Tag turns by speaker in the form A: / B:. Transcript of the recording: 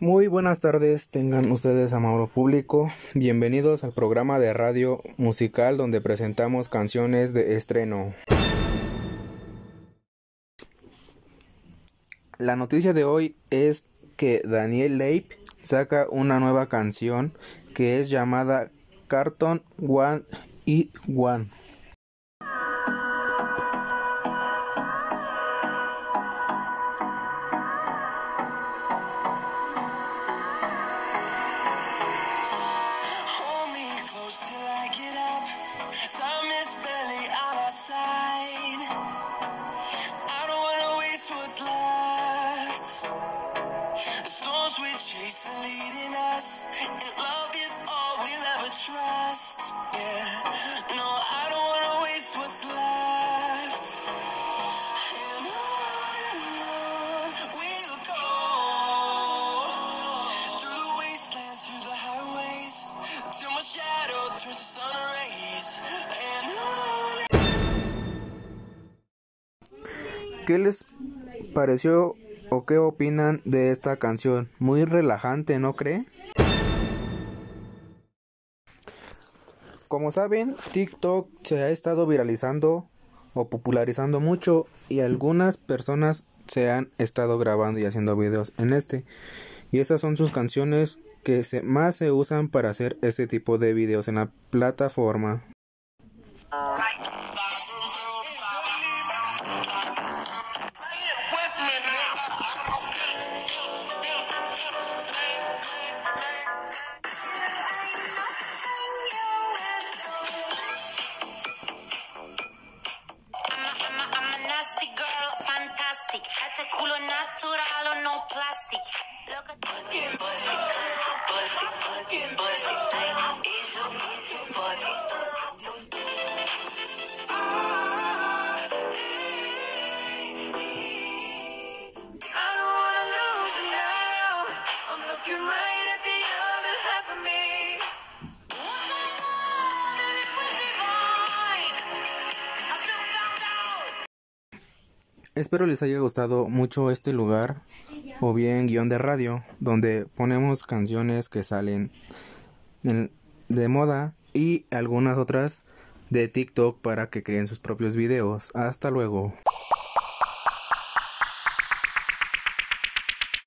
A: Muy buenas tardes, tengan ustedes amado público. Bienvenidos al programa de radio musical donde presentamos canciones de estreno. La noticia de hoy es que Daniel Leip saca una nueva canción que es llamada Carton One y One.
B: Are leading us, and love is all we'll ever trust. Yeah, no, I don't wanna waste what's left. And on we'll go through the wastelands, through the highways, till my shadow turns to sun rays. And on.
A: ¿Qué les pareció qué opinan de esta canción? Muy relajante, ¿no cree? Como saben, TikTok se ha estado viralizando o popularizando mucho y algunas personas se han estado grabando y haciendo videos en este. Y esas son sus canciones que se, más se usan para hacer este tipo de videos en la plataforma.
C: Este culo natural o no plastic. At
B: I
A: Espero les haya gustado mucho este lugar o bien guion de radio donde ponemos canciones que salen en- de moda y algunas otras de TikTok para que creen sus propios videos. Hasta luego.